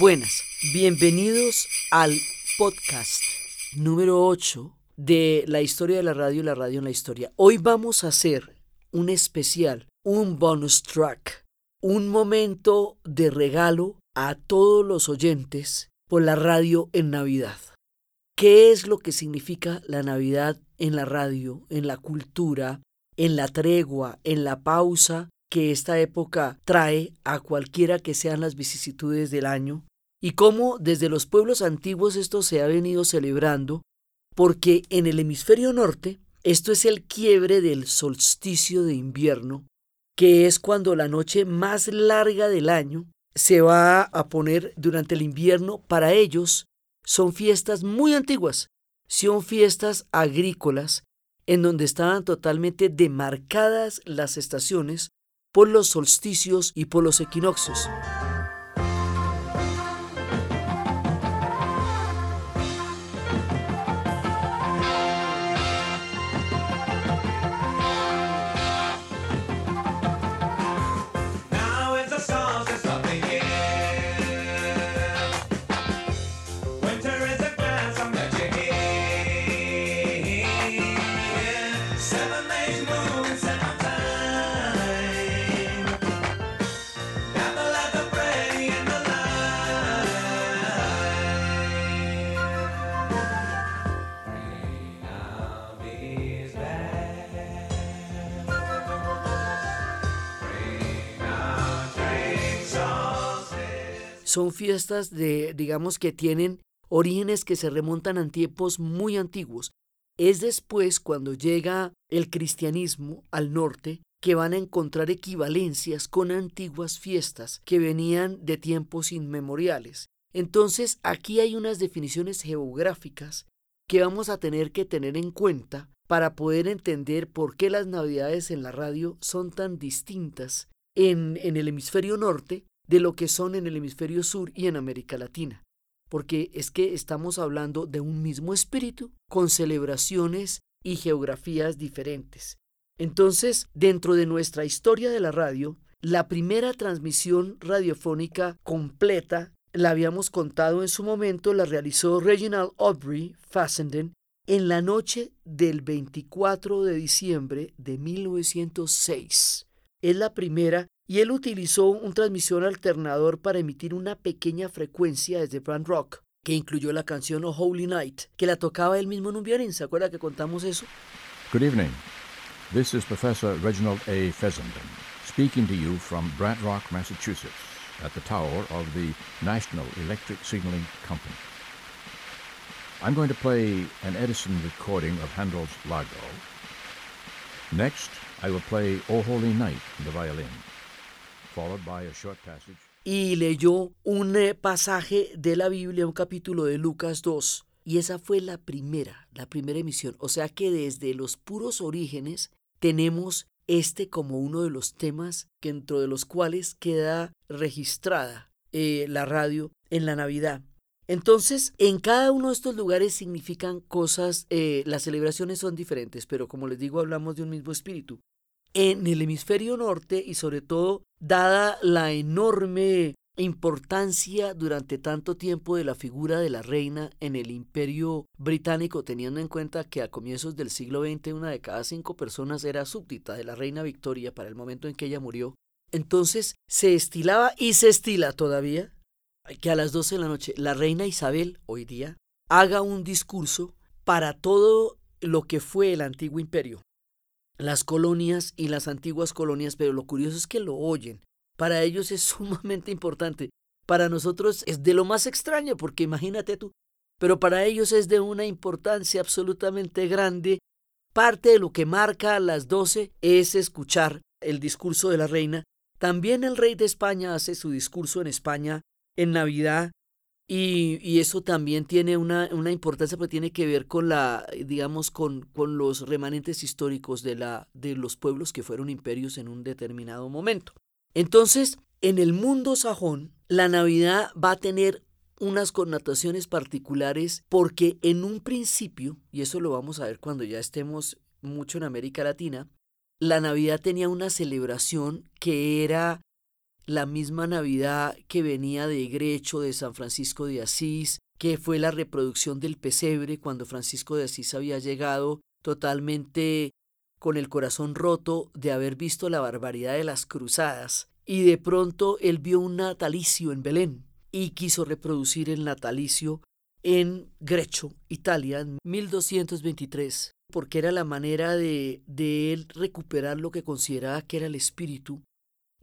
Buenas, bienvenidos al podcast número 8 de la historia de la radio y la radio en la historia. Hoy vamos a hacer un especial, un bonus track, un momento de regalo a todos los oyentes por la radio en Navidad. ¿Qué es lo que significa la Navidad en la radio, en la cultura, en la tregua, en la pausa que esta época trae a cualquiera que sean las vicisitudes del año y cómo desde los pueblos antiguos esto se ha venido celebrando, porque en el hemisferio norte esto es el quiebre del solsticio de invierno, que es cuando la noche más larga del año se va a poner durante el invierno. Para ellos son fiestas muy antiguas, son fiestas agrícolas en donde estaban totalmente demarcadas las estaciones por los solsticios y por los equinoccios. Son fiestas de, digamos, que tienen orígenes que se remontan a tiempos muy antiguos. Es después cuando llega el cristianismo al norte que van a encontrar equivalencias con antiguas fiestas que venían de tiempos inmemoriales. Entonces aquí hay unas definiciones geográficas que vamos a tener que tener en cuenta para poder entender por qué las navidades en la radio son tan distintas en, en el hemisferio norte de lo que son en el hemisferio sur y en América Latina, porque es que estamos hablando de un mismo espíritu con celebraciones y geografías diferentes. Entonces, dentro de nuestra historia de la radio, la primera transmisión radiofónica completa la habíamos contado en su momento, la realizó Reginald Aubrey Fassenden en la noche del 24 de diciembre de 1906. Es la primera y él utilizó un transmisor alternador para emitir una pequeña frecuencia desde Brand Rock, que incluyó la canción Oh Holy Night, que la tocaba él mismo en un violín. ¿Se acuerda que contamos eso? Good evening. This is Professor Reginald A. Fessenden, speaking to you from Brant Rock, Massachusetts, at the tower of the National Electric Signaling Company. I'm going to play an Edison recording of Handel's Lago. Next, I will play Oh Holy Night the violin. Y leyó un eh, pasaje de la Biblia, un capítulo de Lucas 2. Y esa fue la primera, la primera emisión. O sea que desde los puros orígenes tenemos este como uno de los temas dentro de los cuales queda registrada eh, la radio en la Navidad. Entonces, en cada uno de estos lugares significan cosas, eh, las celebraciones son diferentes, pero como les digo, hablamos de un mismo espíritu en el hemisferio norte y sobre todo dada la enorme importancia durante tanto tiempo de la figura de la reina en el imperio británico, teniendo en cuenta que a comienzos del siglo XX una de cada cinco personas era súbdita de la reina Victoria para el momento en que ella murió. Entonces se estilaba y se estila todavía que a las 12 de la noche la reina Isabel hoy día haga un discurso para todo lo que fue el antiguo imperio, las colonias y las antiguas colonias, pero lo curioso es que lo oyen. Para ellos es sumamente importante. Para nosotros es de lo más extraño, porque imagínate tú, pero para ellos es de una importancia absolutamente grande. Parte de lo que marca a las doce es escuchar el discurso de la reina. También el rey de España hace su discurso en España en Navidad y, eso también tiene una, una, importancia porque tiene que ver con la, digamos, con, con los remanentes históricos de, la, de los pueblos que fueron imperios en un determinado momento. Entonces, en el mundo sajón, la Navidad va a tener unas connotaciones particulares porque en un principio, y eso lo vamos a ver cuando ya estemos mucho en América Latina, la Navidad tenía una celebración que era la misma Navidad que venía de Grecho, de San Francisco de Asís, que fue la reproducción del pesebre cuando Francisco de Asís había llegado totalmente con el corazón roto de haber visto la barbaridad de las cruzadas, y de pronto él vio un natalicio en Belén y quiso reproducir el natalicio en Grecho, Italia, en 1223, porque era la manera de, de él recuperar lo que consideraba que era el espíritu,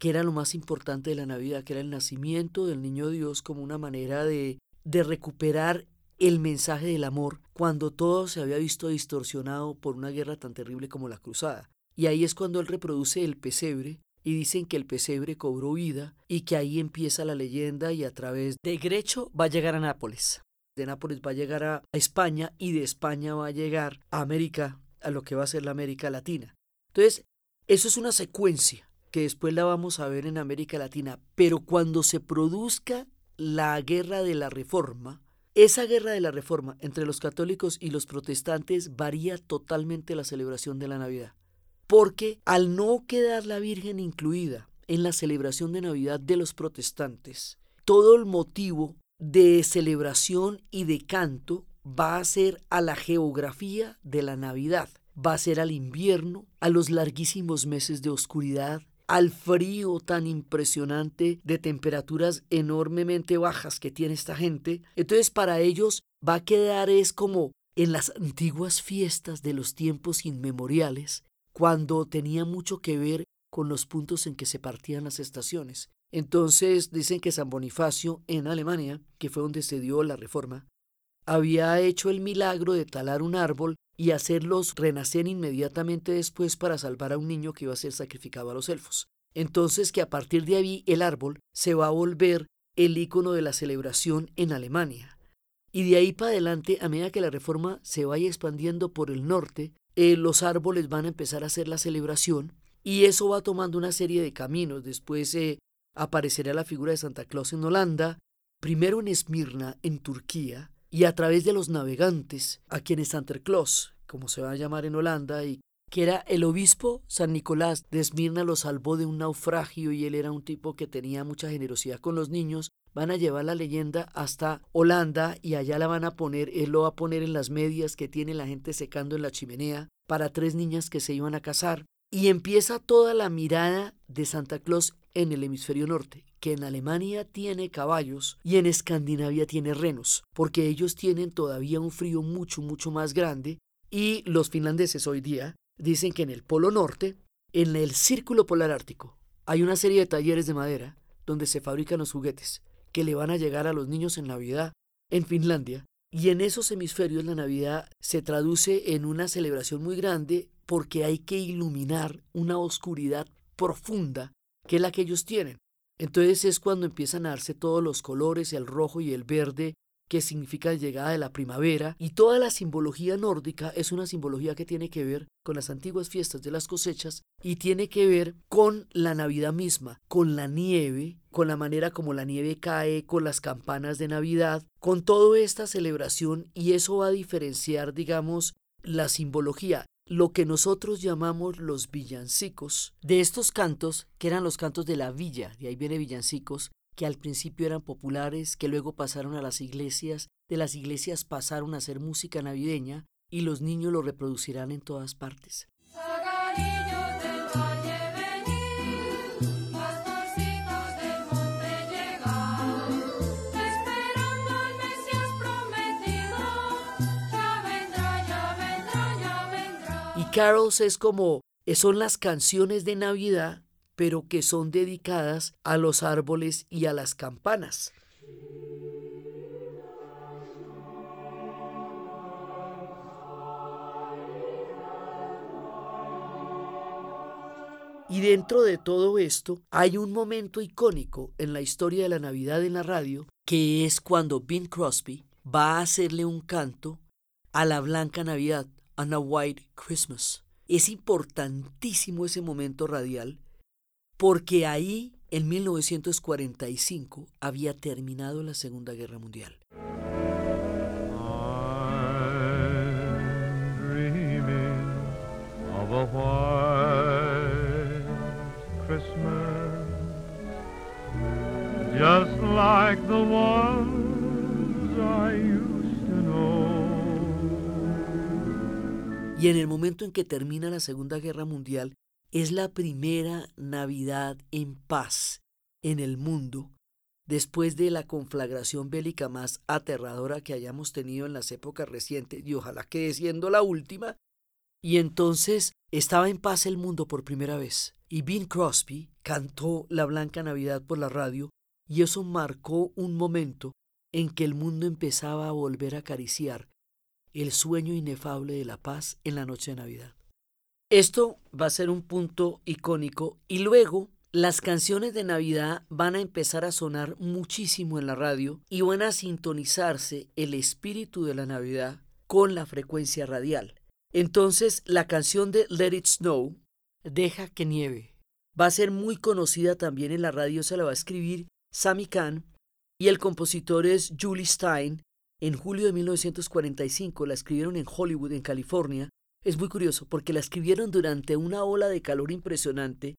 que era lo más importante de la Navidad, que era el nacimiento del niño Dios como una manera de, de recuperar el mensaje del amor cuando todo se había visto distorsionado por una guerra tan terrible como la Cruzada. Y ahí es cuando él reproduce el pesebre y dicen que el pesebre cobró vida y que ahí empieza la leyenda y a través de Grecho va a llegar a Nápoles. De Nápoles va a llegar a España y de España va a llegar a América, a lo que va a ser la América Latina. Entonces, eso es una secuencia que después la vamos a ver en América Latina, pero cuando se produzca la guerra de la reforma, esa guerra de la reforma entre los católicos y los protestantes varía totalmente la celebración de la Navidad. Porque al no quedar la Virgen incluida en la celebración de Navidad de los protestantes, todo el motivo de celebración y de canto va a ser a la geografía de la Navidad, va a ser al invierno, a los larguísimos meses de oscuridad, al frío tan impresionante de temperaturas enormemente bajas que tiene esta gente. Entonces para ellos va a quedar es como en las antiguas fiestas de los tiempos inmemoriales, cuando tenía mucho que ver con los puntos en que se partían las estaciones. Entonces dicen que San Bonifacio en Alemania, que fue donde se dio la reforma, había hecho el milagro de talar un árbol y hacerlos renacer inmediatamente después para salvar a un niño que iba a ser sacrificado a los elfos. Entonces que a partir de ahí el árbol se va a volver el icono de la celebración en Alemania. Y de ahí para adelante, a medida que la reforma se vaya expandiendo por el norte, eh, los árboles van a empezar a hacer la celebración y eso va tomando una serie de caminos. Después eh, aparecerá la figura de Santa Claus en Holanda, primero en Esmirna, en Turquía, y a través de los navegantes, a quienes Santa Claus, como se va a llamar en Holanda, y que era el obispo San Nicolás de Esmirna lo salvó de un naufragio y él era un tipo que tenía mucha generosidad con los niños, van a llevar la leyenda hasta Holanda y allá la van a poner, él lo va a poner en las medias que tiene la gente secando en la chimenea para tres niñas que se iban a casar. Y empieza toda la mirada de Santa Claus en el hemisferio norte, que en Alemania tiene caballos y en Escandinavia tiene renos, porque ellos tienen todavía un frío mucho, mucho más grande y los finlandeses hoy día dicen que en el Polo Norte, en el Círculo Polar Ártico, hay una serie de talleres de madera donde se fabrican los juguetes que le van a llegar a los niños en Navidad en Finlandia. Y en esos hemisferios la Navidad se traduce en una celebración muy grande porque hay que iluminar una oscuridad profunda que la que ellos tienen. Entonces es cuando empiezan a darse todos los colores, el rojo y el verde, que significa la llegada de la primavera, y toda la simbología nórdica es una simbología que tiene que ver con las antiguas fiestas de las cosechas y tiene que ver con la Navidad misma, con la nieve, con la manera como la nieve cae, con las campanas de Navidad, con toda esta celebración. Y eso va a diferenciar, digamos, la simbología lo que nosotros llamamos los villancicos. De estos cantos, que eran los cantos de la villa, de ahí viene villancicos, que al principio eran populares, que luego pasaron a las iglesias, de las iglesias pasaron a ser música navideña y los niños lo reproducirán en todas partes. Carols es como, eh, son las canciones de Navidad, pero que son dedicadas a los árboles y a las campanas. Y dentro de todo esto hay un momento icónico en la historia de la Navidad en la radio, que es cuando Bing Crosby va a hacerle un canto a la Blanca Navidad, a White Christmas. Es importantísimo ese momento radial porque ahí, en 1945, había terminado la Segunda Guerra Mundial. Y en el momento en que termina la Segunda Guerra Mundial, es la primera Navidad en paz en el mundo después de la conflagración bélica más aterradora que hayamos tenido en las épocas recientes y ojalá quede siendo la última. Y entonces estaba en paz el mundo por primera vez. Y Bing Crosby cantó La Blanca Navidad por la radio y eso marcó un momento en que el mundo empezaba a volver a acariciar el sueño inefable de la paz en la noche de Navidad. Esto va a ser un punto icónico y luego las canciones de Navidad van a empezar a sonar muchísimo en la radio y van a sintonizarse el espíritu de la Navidad con la frecuencia radial. Entonces la canción de Let It Snow, Deja que nieve, va a ser muy conocida también en la radio, se la va a escribir Sammy Kahn y el compositor es Julie Stein. En julio de 1945 la escribieron en Hollywood, en California, es muy curioso porque la escribieron durante una ola de calor impresionante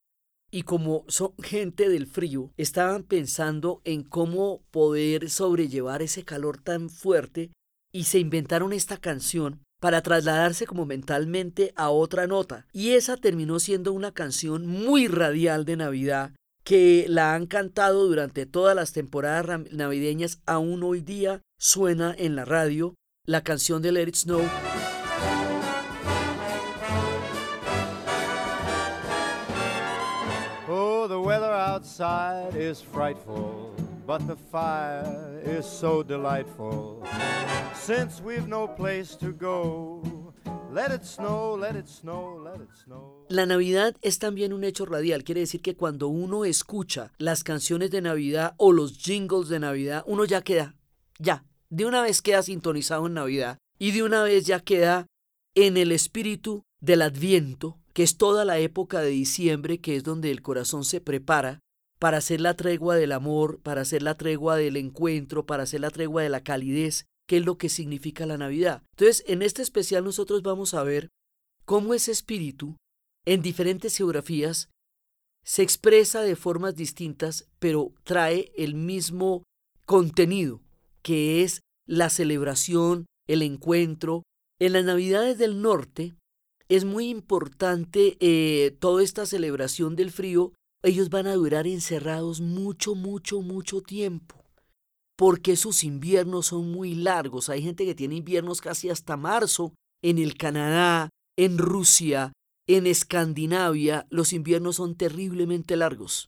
y como son gente del frío, estaban pensando en cómo poder sobrellevar ese calor tan fuerte y se inventaron esta canción para trasladarse como mentalmente a otra nota. Y esa terminó siendo una canción muy radial de Navidad que la han cantado durante todas las temporadas navideñas, aún hoy día suena en la radio la canción de Let It Snow. outside is frightful, but the fire is so delightful. Since we've no place to go, La Navidad es también un hecho radial, quiere decir que cuando uno escucha las canciones de Navidad o los jingles de Navidad, uno ya queda, ya, de una vez queda sintonizado en Navidad y de una vez ya queda en el espíritu del Adviento, que es toda la época de diciembre, que es donde el corazón se prepara para hacer la tregua del amor, para hacer la tregua del encuentro, para hacer la tregua de la calidez, que es lo que significa la Navidad. Entonces, en este especial nosotros vamos a ver cómo ese espíritu, en diferentes geografías, se expresa de formas distintas, pero trae el mismo contenido, que es la celebración, el encuentro. En las Navidades del Norte es muy importante eh, toda esta celebración del frío ellos van a durar encerrados mucho, mucho, mucho tiempo. Porque sus inviernos son muy largos. Hay gente que tiene inviernos casi hasta marzo. En el Canadá, en Rusia, en Escandinavia, los inviernos son terriblemente largos.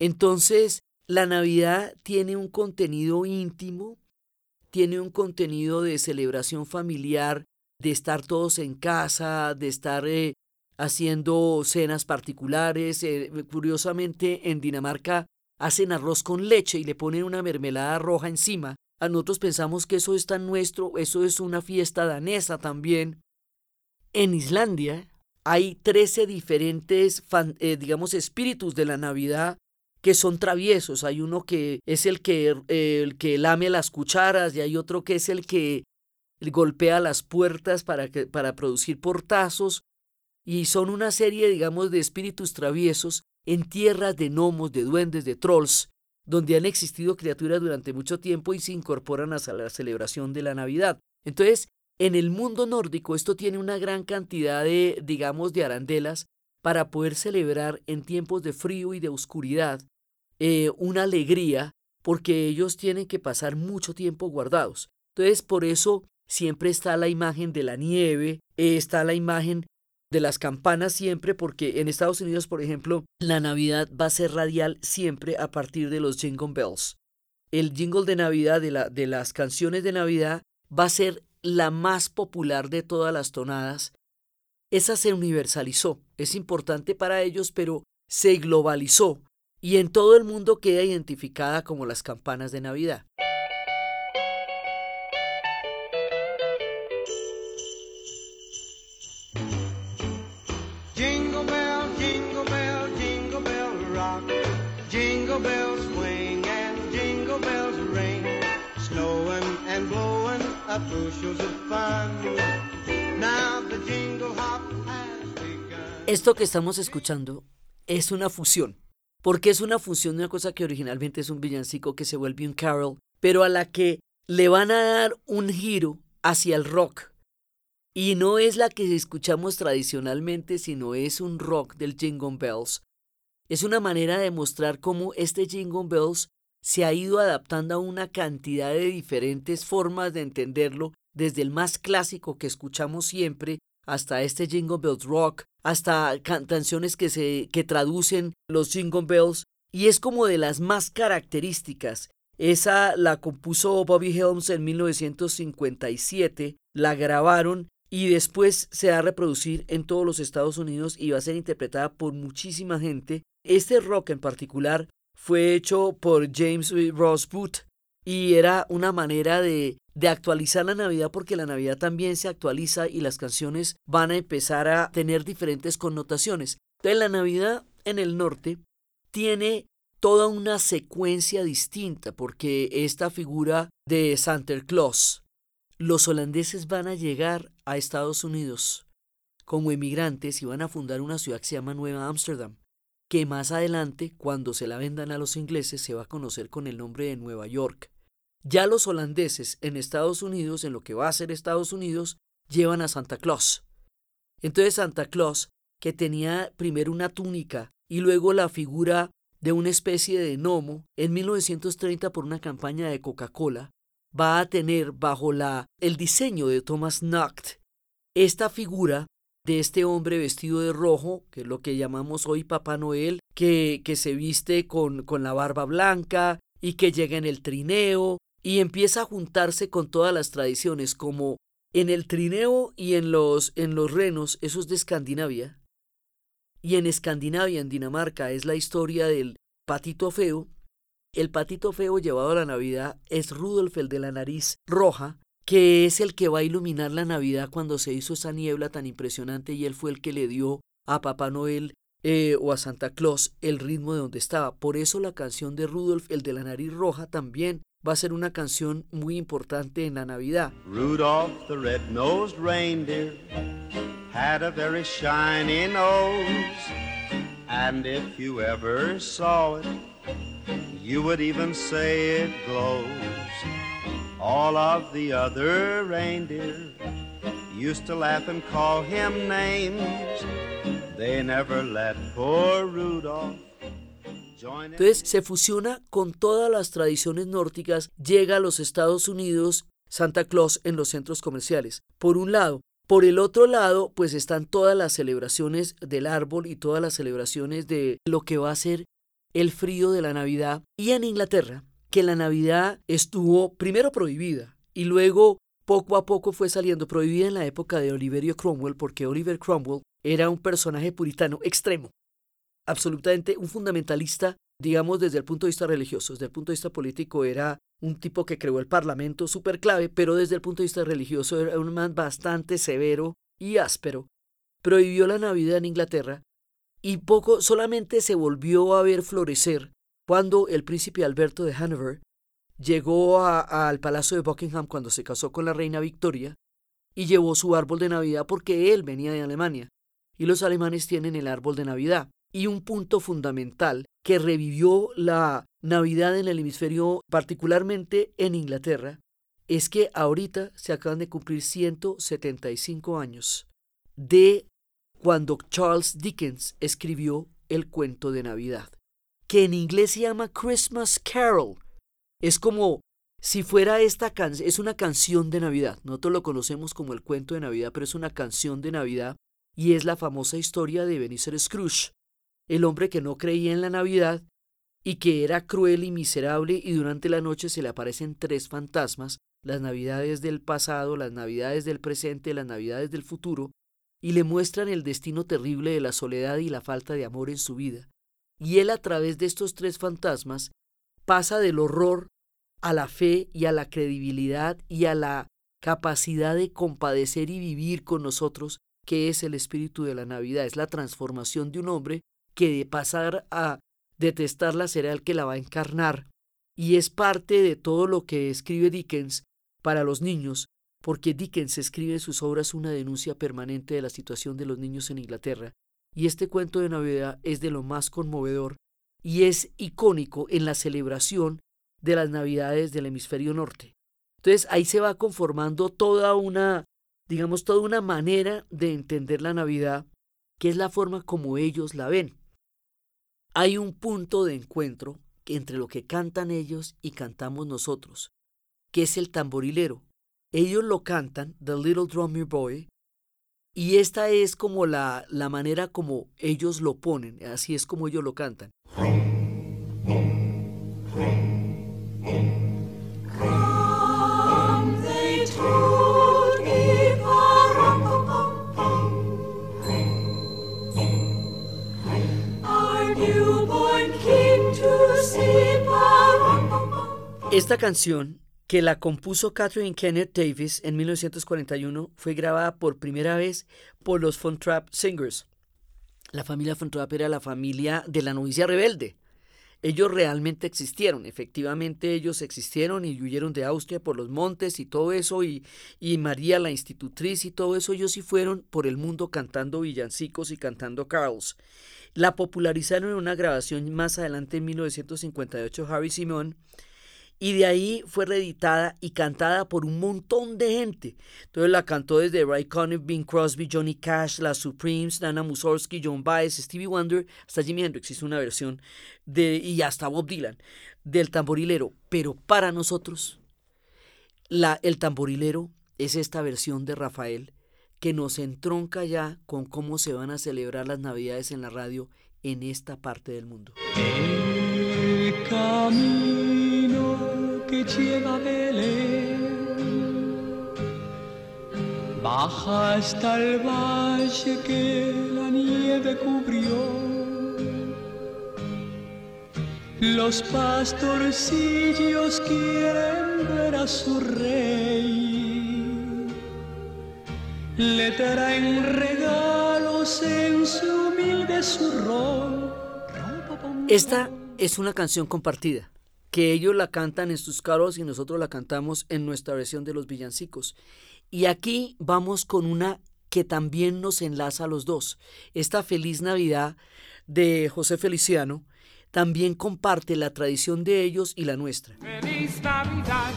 Entonces, la Navidad tiene un contenido íntimo, tiene un contenido de celebración familiar, de estar todos en casa, de estar eh, haciendo cenas particulares. Eh, curiosamente, en Dinamarca hacen arroz con leche y le ponen una mermelada roja encima. A nosotros pensamos que eso es tan nuestro, eso es una fiesta danesa también. En Islandia hay 13 diferentes, eh, digamos, espíritus de la Navidad que son traviesos. Hay uno que es el que, el que lame las cucharas y hay otro que es el que golpea las puertas para, para producir portazos y son una serie, digamos, de espíritus traviesos en tierras de gnomos, de duendes, de trolls, donde han existido criaturas durante mucho tiempo y se incorporan a la celebración de la Navidad. Entonces, en el mundo nórdico esto tiene una gran cantidad de, digamos, de arandelas para poder celebrar en tiempos de frío y de oscuridad eh, una alegría, porque ellos tienen que pasar mucho tiempo guardados. Entonces, por eso siempre está la imagen de la nieve, eh, está la imagen de las campanas siempre, porque en Estados Unidos, por ejemplo, la Navidad va a ser radial siempre a partir de los jingle bells. El jingle de Navidad de, la, las canciones de Navidad va a ser la más popular de todas las tonadas. Esa se universalizó, es importante para ellos, pero se globalizó y en todo el mundo queda identificada como las campanas de Navidad. Esto que estamos escuchando es una fusión, porque es una función de una cosa que originalmente es un villancico que se vuelve un carol, pero a la que le van a dar un giro hacia el rock. Y no es la que escuchamos tradicionalmente, sino es un rock del Jingle Bells. Es una manera de mostrar cómo este Jingle Bells se ha ido adaptando a una cantidad de diferentes formas de entenderlo, desde el más clásico que escuchamos siempre hasta este Jingle Bells Rock, hasta canciones que se que traducen los Jingle Bells y es como de las más características. Esa la compuso Bobby Helms en 1957, la grabaron y después se va a reproducir en todos los Estados Unidos y va a ser interpretada por muchísima gente. Este rock en particular fue hecho por James Ross Booth y era una manera de, de actualizar la Navidad porque la Navidad también se actualiza y las canciones van a empezar a tener diferentes connotaciones. Entonces la Navidad en el norte tiene toda una secuencia distinta porque esta figura de Santa Claus, los holandeses van a llegar a Estados Unidos como emigrantes y van a fundar una ciudad que se llama Nueva Ámsterdam, que más adelante, cuando se la vendan a los ingleses, se va a conocer con el nombre de Nueva York. Ya los holandeses en Estados Unidos, en lo que va a ser Estados Unidos, llevan a Santa Claus. Entonces Santa Claus, que tenía primero una túnica y luego la figura de una especie de gnomo, en 1930 por una campaña de Coca-Cola, va a tener bajo la, el diseño de Thomas Nacht esta figura de este hombre vestido de rojo, que es lo que llamamos hoy Papá Noel, que, que se viste con, con la barba blanca y que llega en el trineo y empieza a juntarse con todas las tradiciones, como en el trineo y en los, en los renos, eso es de Escandinavia, y en Escandinavia, en Dinamarca, es la historia del patito feo. El patito feo llevado a la Navidad es Rudolf, el de la nariz roja, que es el que va a iluminar la Navidad cuando se hizo esa niebla tan impresionante y él fue el que le dio a Papá Noel eh, o a Santa Claus el ritmo de donde estaba. Por eso la canción de Rudolf, el de la nariz roja, también va a ser una canción muy importante en la Navidad. Rudolph the red-nosed reindeer had a very shiny nose, and if you ever saw it, you would even say it glows. All of the other reindeer used to laugh and call him names. They never let poor Rudolph Entonces se fusiona con todas las tradiciones nórdicas, llega a los Estados Unidos Santa Claus en los centros comerciales. Por un lado, por el otro lado, pues están todas las celebraciones del árbol y todas las celebraciones de lo que va a ser el frío de la Navidad. Y en Inglaterra, que la Navidad estuvo primero prohibida y luego poco a poco fue saliendo prohibida en la época de Oliverio Cromwell porque Oliver Cromwell era un personaje puritano extremo absolutamente un fundamentalista, digamos, desde el punto de vista religioso. Desde el punto de vista político era un tipo que creó el Parlamento súper clave, pero desde el punto de vista religioso era un man bastante severo y áspero. Prohibió la Navidad en Inglaterra y poco solamente se volvió a ver florecer cuando el príncipe Alberto de Hanover llegó al Palacio de Buckingham cuando se casó con la reina Victoria y llevó su árbol de Navidad porque él venía de Alemania. Y los alemanes tienen el árbol de Navidad y un punto fundamental que revivió la Navidad en el hemisferio, particularmente en Inglaterra, es que ahorita se acaban de cumplir 175 años de cuando Charles Dickens escribió el cuento de Navidad, que en inglés se llama Christmas Carol. Es como si fuera esta canción, es una canción de Navidad. Nosotros lo conocemos como el cuento de Navidad, pero es una canción de Navidad y es la famosa historia de Ebenezer Scrooge, el hombre que no creía en la Navidad y que era cruel y miserable y durante la noche se le aparecen tres fantasmas, las Navidades del pasado, las Navidades del presente, las Navidades del futuro, y le muestran el destino terrible de la soledad y la falta de amor en su vida. Y él a través de estos tres fantasmas pasa del horror a la fe y a la credibilidad y a la capacidad de compadecer y vivir con nosotros, que es el espíritu de la Navidad, es la transformación de un hombre que de pasar a detestarla será el que la va a encarnar. Y es parte de todo lo que escribe Dickens para los niños, porque Dickens escribe en sus obras una denuncia permanente de la situación de los niños en Inglaterra. Y este cuento de Navidad es de lo más conmovedor y es icónico en la celebración de las Navidades del hemisferio norte. Entonces ahí se va conformando toda una, digamos, toda una manera de entender la Navidad, que es la forma como ellos la ven. Hay un punto de encuentro entre lo que cantan ellos y cantamos nosotros, que es el tamborilero. Ellos lo cantan, The Little Drummer Boy, y esta es como la, la manera como ellos lo ponen, así es como ellos lo cantan. Esta canción, que la compuso Catherine Kenneth Davis en 1941, fue grabada por primera vez por los Trap Singers. La familia Trap era la familia de la novicia rebelde. Ellos realmente existieron, efectivamente ellos existieron y huyeron de Austria por los montes y todo eso, y, y María la institutriz y todo eso, ellos sí fueron por el mundo cantando villancicos y cantando carols. La popularizaron en una grabación más adelante en 1958 Harry Simon y de ahí fue reeditada y cantada por un montón de gente. Entonces la cantó desde Ray Conniff, Bing Crosby, Johnny Cash, La Supremes, Nana Mussorgsky, John Baez, Stevie Wonder, hasta Jimi Hendrix hizo una versión de y hasta Bob Dylan del tamborilero. Pero para nosotros la, el tamborilero es esta versión de Rafael que nos entronca ya con cómo se van a celebrar las Navidades en la radio en esta parte del mundo. Que lleva Belén. Baja hasta el valle que la nieve cubrió. Los pastorcillos quieren ver a su rey. Le traen regalos en su humilde zurrón. Esta es una canción compartida que ellos la cantan en sus carros y nosotros la cantamos en nuestra versión de los villancicos. Y aquí vamos con una que también nos enlaza a los dos. Esta Feliz Navidad de José Feliciano también comparte la tradición de ellos y la nuestra. Feliz Navidad.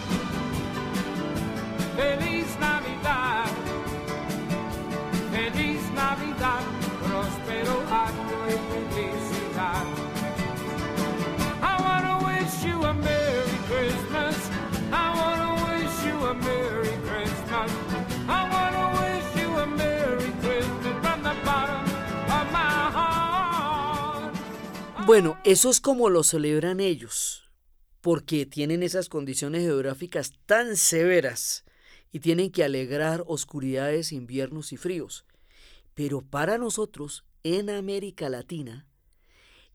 Bueno, eso es como lo celebran ellos, porque tienen esas condiciones geográficas tan severas y tienen que alegrar oscuridades, inviernos y fríos. Pero para nosotros, en América Latina,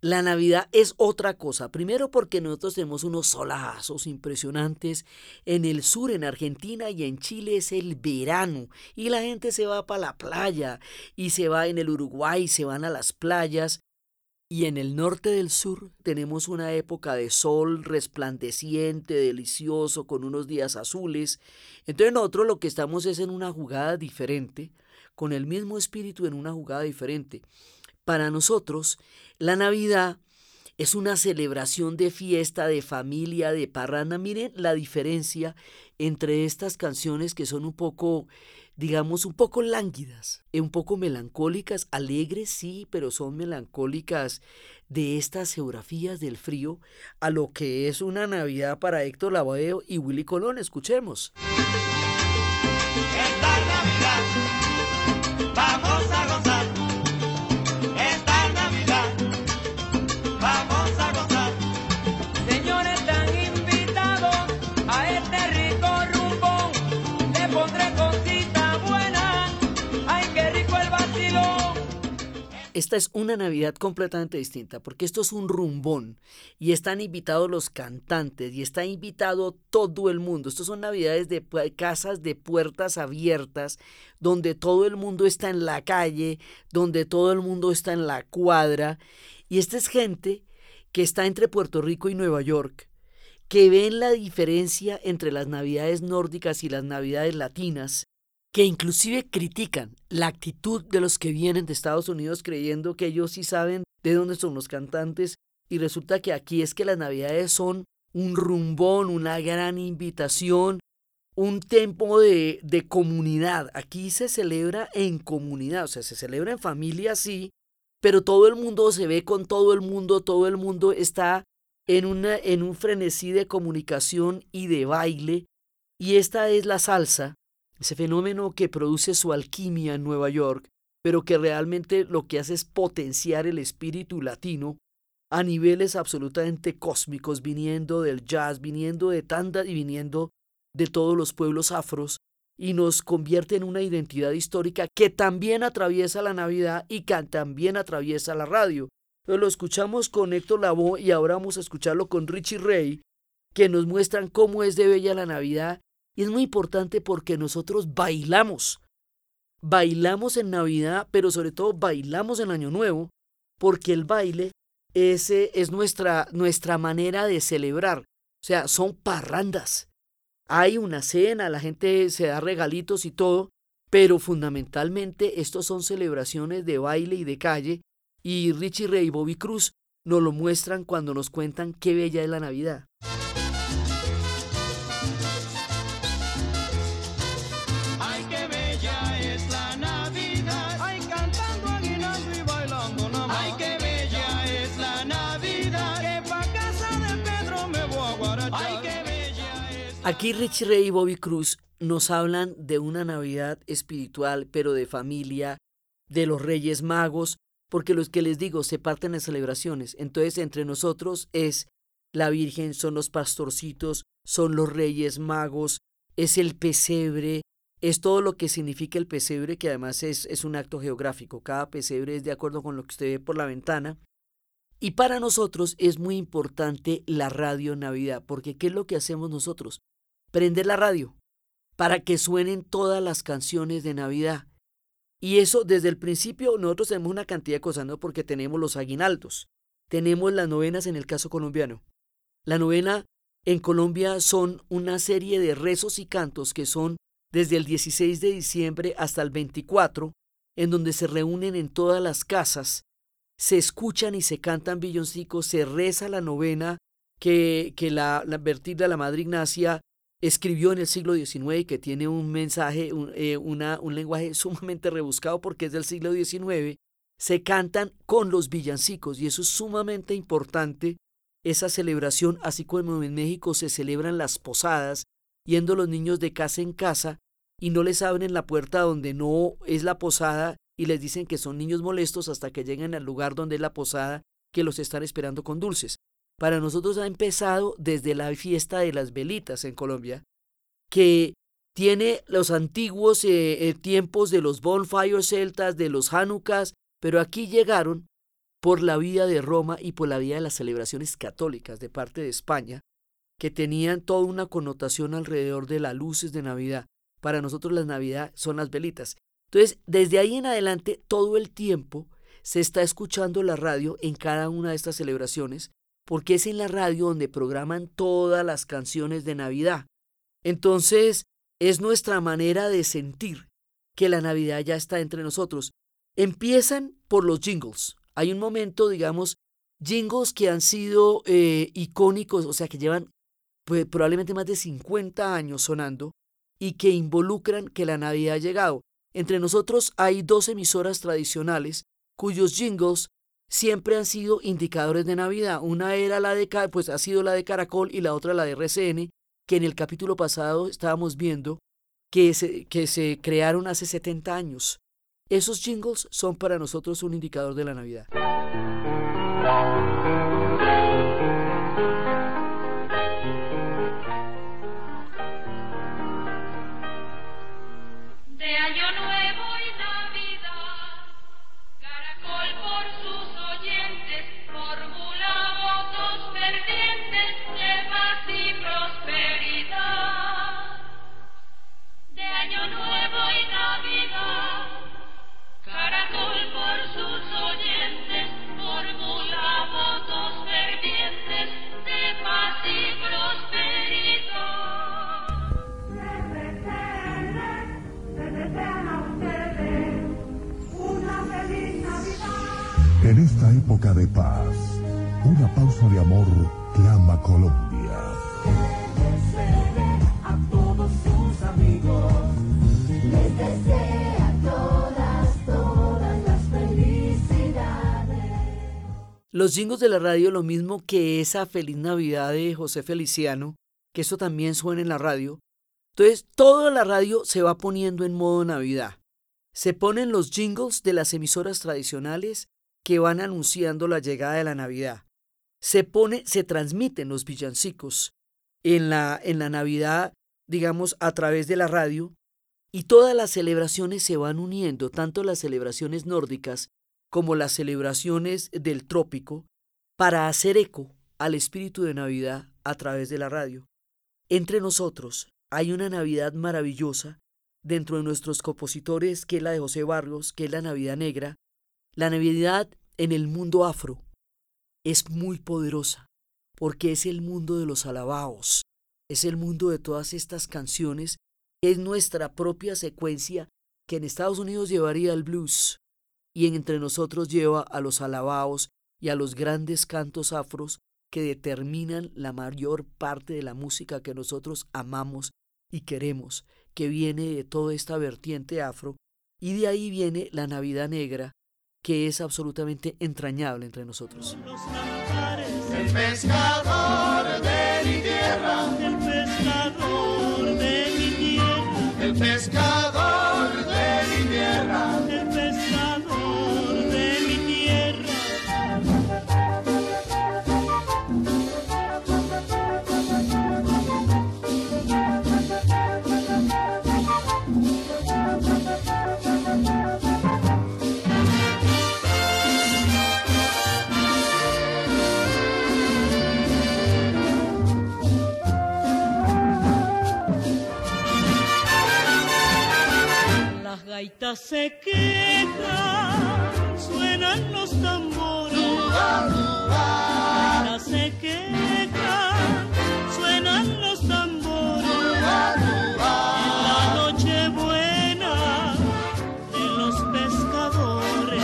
la Navidad es otra cosa. Primero porque nosotros tenemos unos solazos impresionantes. En el sur, en Argentina y en Chile es el verano y la gente se va para la playa y se va en el Uruguay, se van a las playas y en el norte del sur tenemos una época de sol resplandeciente, delicioso, con unos días azules. Entonces nosotros lo que estamos es en una jugada diferente, con el mismo espíritu en una jugada diferente. Para nosotros, la Navidad es una celebración de fiesta, de familia, de parranda. Miren la diferencia entre estas canciones que son un poco digamos, un poco lánguidas, eh, un poco melancólicas, alegres sí, pero son melancólicas de estas geografías del frío a lo que es una Navidad para Héctor Lavoe y Willy Colón. Escuchemos. Esta es una Navidad completamente distinta, porque esto es un rumbón y están invitados los cantantes y está invitado todo el mundo. Estos son Navidades de casas de puertas abiertas, donde todo el mundo está en la calle, donde todo el mundo está en la cuadra. Y esta es gente que está entre Puerto Rico y Nueva York, que ven la diferencia entre las Navidades nórdicas y las Navidades latinas que inclusive critican la actitud de los que vienen de Estados Unidos creyendo que ellos sí saben de dónde son los cantantes y resulta que aquí es que las navidades son un rumbón, una gran invitación, un tiempo de, de, comunidad. Aquí se celebra en comunidad, o sea, se celebra en familia, sí, pero todo el mundo se ve con todo el mundo, todo el mundo está en, una, en un frenesí de comunicación y de baile. Y esta es la salsa, ese fenómeno que produce su alquimia en Nueva York, pero que realmente lo que hace es potenciar el espíritu latino a niveles absolutamente cósmicos, viniendo del jazz, viniendo de tanda y viniendo de todos los pueblos afros, y nos convierte en una identidad histórica que también atraviesa la Navidad y que también atraviesa la radio. lo escuchamos con Héctor Lavoe y ahora vamos a escucharlo con Richie Ray, que nos muestran cómo es de bella la Navidad. Y es muy importante porque nosotros bailamos. Bailamos en Navidad, pero sobre todo bailamos en Año Nuevo, porque el baile ese es nuestra, nuestra manera de celebrar. O sea, son parrandas. Hay una cena, la gente se da regalitos y todo, pero fundamentalmente estos son celebraciones de baile y de calle, y Richie Ray y Bobby Cruz nos lo muestran cuando nos cuentan qué bella es la Navidad. Aquí Richie Ray y Bobby Cruz nos hablan de una Navidad espiritual, pero de familia, de los Reyes Magos, porque los que les digo se parten de celebraciones. Entonces, entre nosotros es la Virgen, son los pastorcitos, son los Reyes Magos, es el pesebre, es todo lo que significa el pesebre, que además es, es un acto geográfico. Cada pesebre es de acuerdo con lo que usted ve por la ventana. Y para nosotros es muy importante la radio Navidad, porque ¿qué es lo que hacemos nosotros? Prender la radio para que suenen todas las canciones de Navidad. Y eso desde el principio nosotros tenemos una cantidad de cosas, ¿no? Porque tenemos los aguinaldos, tenemos las novenas en el caso colombiano. La novena en Colombia son una serie de rezos y cantos que son desde el 16 de diciembre hasta el 24, en donde se reúnen en todas las casas, se escuchan y se cantan villancicos, se reza la novena que, que la, la vertida la Madre Ignacia escribió en el siglo XIX que tiene un mensaje, un, eh, un lenguaje sumamente rebuscado porque es del siglo XIX, se cantan con los villancicos. Y eso es sumamente importante, esa celebración, así como en México se celebran las posadas, yendo los niños de casa en casa y no les abren la puerta donde no es la posada y les dicen que son niños molestos hasta que lleguen al lugar donde es la posada que los están esperando con dulces para nosotros ha empezado desde la fiesta de las velitas en Colombia, que tiene los antiguos eh, eh, tiempos de los bonfires celtas, de los Hanukkahs, pero aquí llegaron por la vida de Roma y por la vida de las celebraciones católicas de parte de España, que tenían toda una connotación alrededor de las luces de Navidad. Para nosotros la Navidad son las velitas. Entonces, desde ahí en adelante, todo el tiempo se está escuchando la radio en cada una de estas celebraciones porque es en la radio donde programan todas las canciones de Navidad. Entonces, es nuestra manera de sentir que la Navidad ya está entre nosotros. Empiezan por los jingles. Hay un momento, digamos, jingles que han sido eh, icónicos, o sea, que llevan pues, probablemente más de 50 años sonando y que involucran que la Navidad ha llegado. Entre nosotros hay dos emisoras tradicionales cuyos jingles siempre han sido indicadores de Navidad. Una era la de, pues ha sido la de Caracol y la otra la de RCN, que en el capítulo pasado estábamos viendo que se, que se crearon hace 70 años. Esos jingles son para nosotros un indicador de la Navidad. En esta época de paz, una pausa de amor clama Colombia. todos sus amigos. Les todas, todas las felicidades. Los jingles de la radio, lo mismo que esa Feliz Navidad de José Feliciano, que eso también suena en la radio. Entonces, toda la radio se va poniendo en modo Navidad. Se ponen los jingles de las emisoras tradicionales que van anunciando la llegada de la Navidad. Se pone, se transmiten los villancicos en la, en la Navidad, digamos, a través de la radio, y todas las celebraciones se van uniendo, tanto las celebraciones nórdicas como las celebraciones del trópico, para hacer eco al espíritu de Navidad a través de la radio. Entre nosotros hay una Navidad maravillosa dentro de nuestros compositores, que es la de José Barrios, que es la Navidad Negra. La Navidad en el mundo afro es muy poderosa, porque es el mundo de los alabaos, es el mundo de todas estas canciones, es nuestra propia secuencia que en Estados Unidos llevaría al blues y entre nosotros lleva a los alabaos y a los grandes cantos afros que determinan la mayor parte de la música que nosotros amamos y queremos, que viene de toda esta vertiente afro, y de ahí viene la Navidad Negra, que es absolutamente entrañable entre nosotros. El pescador de mi tierra, el pescador de mi tierra, el pescador Las gaitas se quejan, suenan los tambores. Las gaitas se quejan, suenan los tambores. En la noche buena de los pescadores.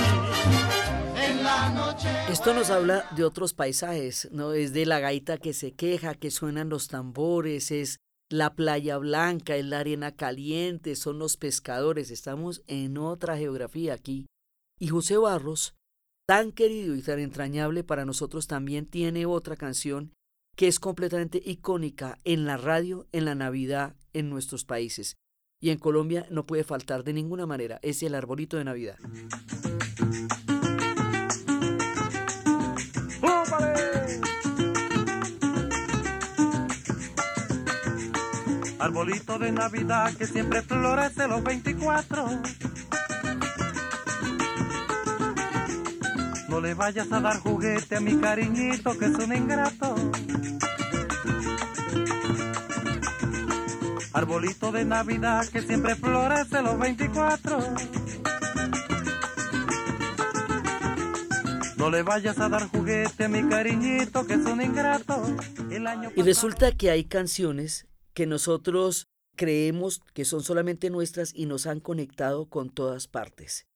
En la noche Esto nos habla de otros paisajes, ¿no? Es de la gaita que se queja, que suenan los tambores, es la playa blanca, es la arena caliente, son los pescadores, estamos en otra geografía aquí. Y José Barros, tan querido y tan entrañable para nosotros, también tiene otra canción que es completamente icónica en la radio, en la Navidad, en nuestros países. Y en Colombia no puede faltar de ninguna manera, es el arbolito de Navidad. Arbolito de Navidad que siempre florece los 24. No le vayas a dar juguete a mi cariñito que es un ingrato. Arbolito de Navidad que siempre florece los 24. No le vayas a dar juguete a mi cariñito que es un ingrato. El año Y resulta que hay canciones que nosotros creemos que son solamente nuestras y nos han conectado con todas partes.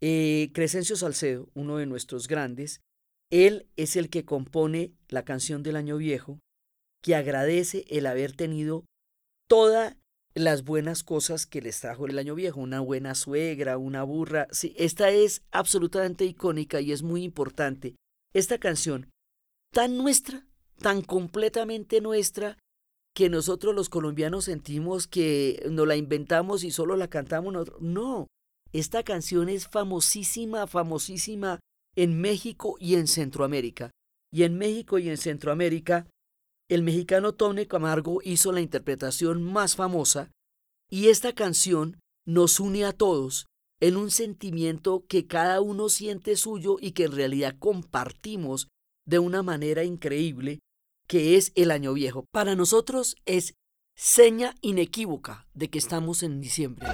Eh, Crescencio Salcedo, uno de nuestros grandes, él es el que compone la canción del año viejo, que agradece el haber tenido todas las buenas cosas que les trajo el año viejo, una buena suegra, una burra. Sí, esta es absolutamente icónica y es muy importante. Esta canción, tan nuestra, tan completamente nuestra, que nosotros los colombianos sentimos que nos la inventamos y solo la cantamos nosotros. No, esta canción es famosísima, famosísima en México y en Centroamérica. Y en México y en Centroamérica, el mexicano Tony Camargo hizo la interpretación más famosa y esta canción nos une a todos en un sentimiento que cada uno siente suyo y que en realidad compartimos de una manera increíble que es el año viejo. Para nosotros es seña inequívoca de que estamos en diciembre.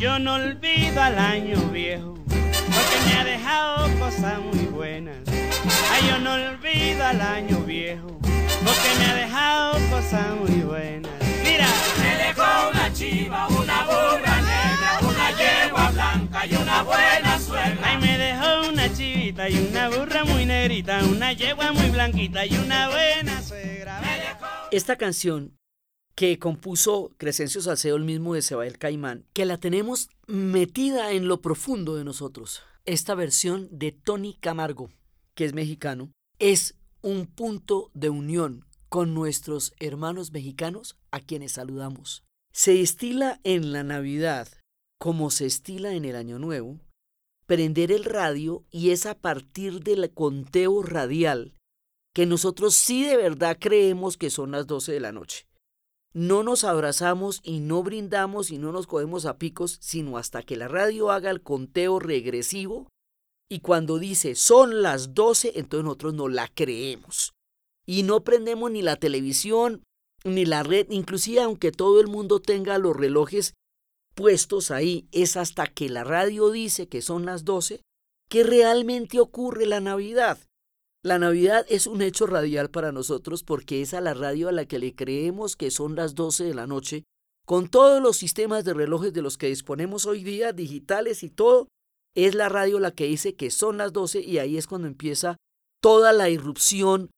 Yo no olvido al año viejo, porque me ha dejado cosas muy buenas. Ay, yo no olvido al año viejo, porque me ha dejado cosas muy buenas. Dejó una chiva, una burra negra, una yegua blanca y una buena suegra. ay, me dejó una chivita y una burra muy negrita, una yegua muy blanquita y una buena suegra. Me dejó Esta canción que compuso Crescencio Salcedo, el mismo de Sebael Caimán, que la tenemos metida en lo profundo de nosotros. Esta versión de Tony Camargo, que es mexicano, es un punto de unión con nuestros hermanos mexicanos a quienes saludamos. Se estila en la Navidad como se estila en el Año Nuevo, prender el radio y es a partir del conteo radial que nosotros sí de verdad creemos que son las 12 de la noche. No nos abrazamos y no brindamos y no nos cogemos a picos, sino hasta que la radio haga el conteo regresivo y cuando dice son las 12, entonces nosotros no la creemos. Y no prendemos ni la televisión, ni la red, inclusive aunque todo el mundo tenga los relojes puestos ahí, es hasta que la radio dice que son las 12 que realmente ocurre la Navidad. La Navidad es un hecho radial para nosotros porque es a la radio a la que le creemos que son las 12 de la noche, con todos los sistemas de relojes de los que disponemos hoy día, digitales y todo, es la radio la que dice que son las 12 y ahí es cuando empieza toda la irrupción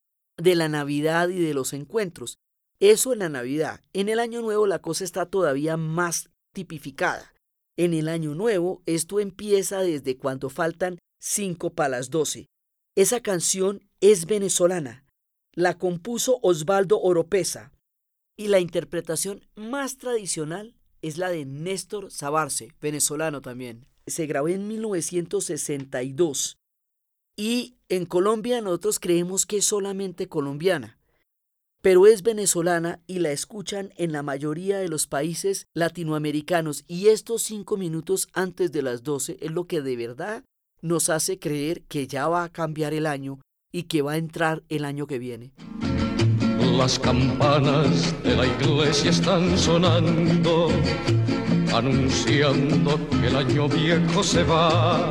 de la Navidad y de los encuentros. Eso en la Navidad. En el Año Nuevo la cosa está todavía más tipificada. En el Año Nuevo esto empieza desde cuando faltan 5 para las 12. Esa canción es venezolana. La compuso Osvaldo Oropesa y la interpretación más tradicional es la de Néstor Sabarce, venezolano también. Se grabó en 1962 y en Colombia nosotros creemos que es solamente colombiana, pero es venezolana y la escuchan en la mayoría de los países latinoamericanos y estos cinco minutos antes de las 12 es lo que de verdad nos hace creer que ya va a cambiar el año y que va a entrar el año que viene. Las campanas de la iglesia están sonando, anunciando que el año viejo se va.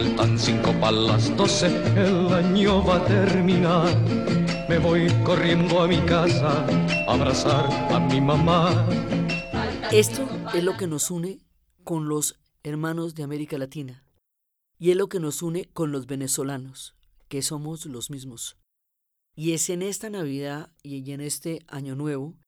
Faltan cinco para doce, el año va a terminar. Me voy corriendo a mi casa a abrazar a mi mamá. Esto es lo que nos une con los hermanos de América Latina y es lo que nos une con los venezolanos, que somos los mismos. Y es en esta Navidad y en este Año Nuevo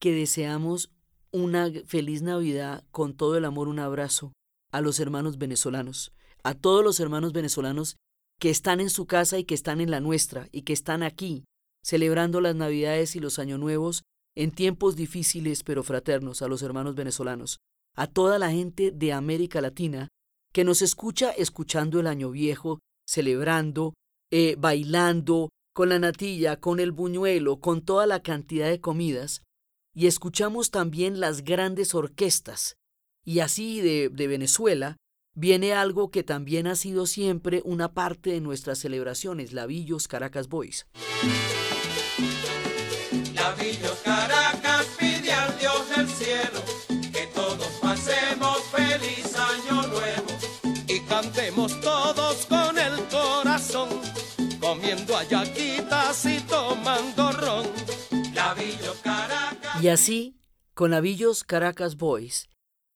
que deseamos una feliz Navidad con todo el amor, un abrazo a los hermanos venezolanos, a todos los hermanos venezolanos que están en su casa y que están en la nuestra y que están aquí celebrando las Navidades y los Años Nuevos en tiempos difíciles pero fraternos a los hermanos venezolanos, a toda la gente de América Latina que nos escucha escuchando el Año Viejo, celebrando, eh, bailando, con la natilla, con el buñuelo, con toda la cantidad de comidas, y escuchamos también las grandes orquestas. Y así de, de Venezuela viene algo que también ha sido siempre una parte de nuestras celebraciones, Lavillos Caracas Boys. Lavillos Caracas pide al Dios del cielo que todos pasemos feliz año nuevo y cantemos todos con el corazón, comiendo ayaquitas y tomando ron. Lavillos Caracas. Y así, con Lavillos Caracas Boys,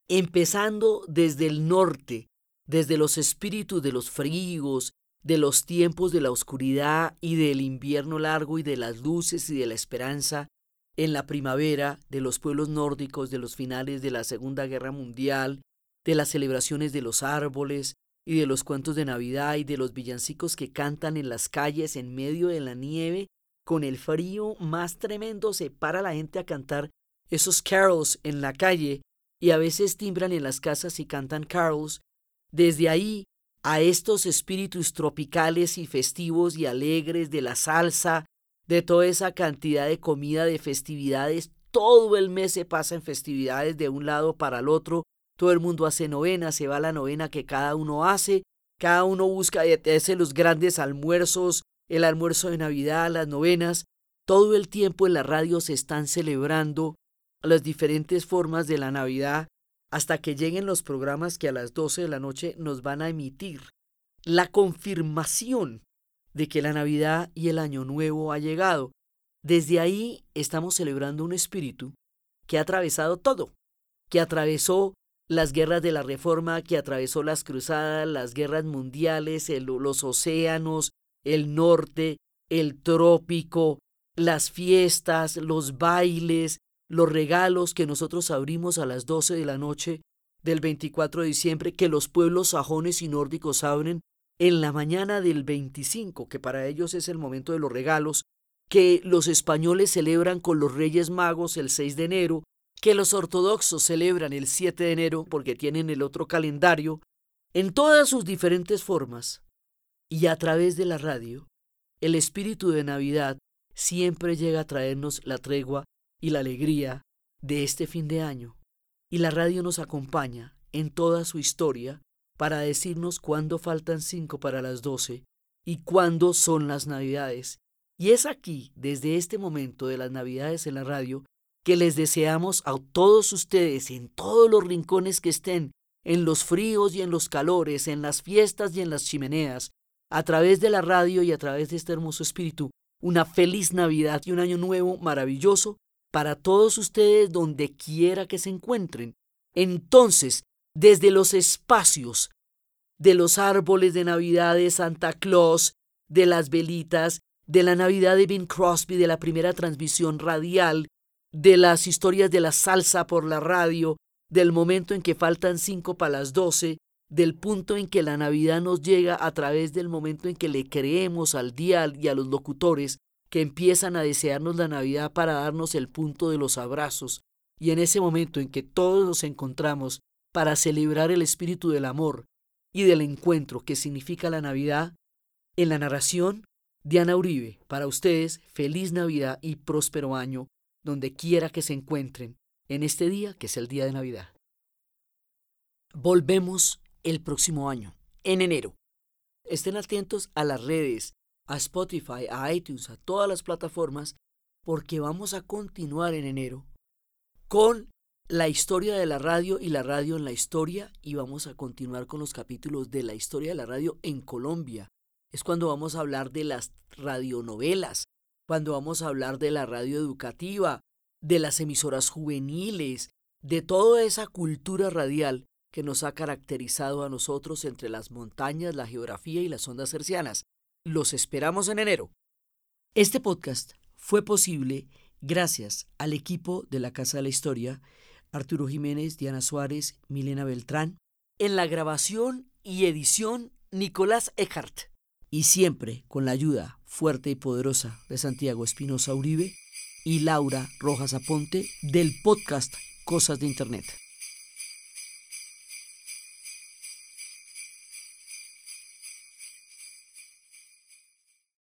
empezando desde el norte, desde los espíritus de los fríos, de los tiempos de la oscuridad y del invierno largo y de las luces y de la esperanza, en la primavera de los pueblos nórdicos de los finales de la Segunda Guerra Mundial, de las celebraciones de los árboles y de los cuentos de Navidad y de los villancicos que cantan en las calles en medio de la nieve, con el frío más tremendo se para la gente a cantar esos carols en la calle y a veces timbran en las casas y cantan carols. Desde ahí a estos espíritus tropicales y festivos y alegres de la salsa, de toda esa cantidad de comida, de festividades. Todo el mes se pasa en festividades de un lado para el otro. Todo el mundo hace novena, se va a la novena que cada uno hace. Cada uno busca y hace los grandes almuerzos, el almuerzo de Navidad, las novenas. Todo el tiempo en la radio se están celebrando las diferentes formas de la Navidad hasta que lleguen los programas que a las 12 de la noche nos van a emitir. La confirmación de que la Navidad y el Año Nuevo ha llegado. Desde ahí estamos celebrando un espíritu que ha atravesado todo, que atravesó las guerras de la Reforma, que atravesó las cruzadas, las guerras mundiales, los océanos, el norte, el trópico, las fiestas, los bailes, los regalos que nosotros abrimos a las 12 de la noche del 24 de diciembre, que los pueblos sajones y nórdicos abren en la mañana del 25, que para ellos es el momento de los regalos, que los españoles celebran con los Reyes Magos el 6 de enero, que los ortodoxos celebran el 7 de enero porque tienen el otro calendario, en todas sus diferentes formas, y a través de la radio, el espíritu de Navidad siempre llega a traernos la tregua y la alegría de este fin de año, y la radio nos acompaña en toda su historia para decirnos cuándo faltan cinco para las doce y cuándo son las Navidades. Y es aquí, desde este momento de las Navidades en la radio, que les deseamos a todos ustedes en todos los rincones que estén, en los fríos y en los calores, en las fiestas y en las chimeneas, a través de la radio y a través de este hermoso espíritu, una feliz Navidad y un año nuevo maravilloso para todos ustedes donde quiera que se encuentren. Entonces, desde los espacios de los árboles de Navidad de Santa Claus, de las velitas, de la Navidad de Bing Crosby, de la primera transmisión radial, de las historias de la salsa por la radio, del momento en que faltan cinco para las doce, del punto en que la Navidad nos llega a través del momento en que le creemos al dial y a los locutores que empiezan a desearnos la Navidad para darnos el punto de los abrazos, y en ese momento en que todos nos encontramos para celebrar el espíritu del amor y del encuentro que significa la Navidad, en la narración, Diana Uribe, para ustedes, feliz Navidad y próspero año, donde quiera que se encuentren, en este día que es el día de Navidad. Volvemos el próximo año, en enero. Estén atentos a las redes, a Spotify, a iTunes, a todas las plataformas, porque vamos a continuar en enero con la historia de la radio y la radio en la historia y vamos a continuar con los capítulos de la historia de la radio en Colombia. Es cuando vamos a hablar de las radionovelas, cuando vamos a hablar de la radio educativa, de las emisoras juveniles, de toda esa cultura radial que nos ha caracterizado a nosotros entre las montañas, la geografía y las ondas hercianas. Los esperamos en enero. Este podcast fue posible gracias al equipo de la Casa de la Historia Arturo Jiménez, Diana Suárez, Milena Beltrán. En la grabación y edición, Nicolás Eckhart. Y siempre con la ayuda fuerte y poderosa de Santiago Espinosa Uribe y Laura Rojas Aponte del podcast Cosas de Internet.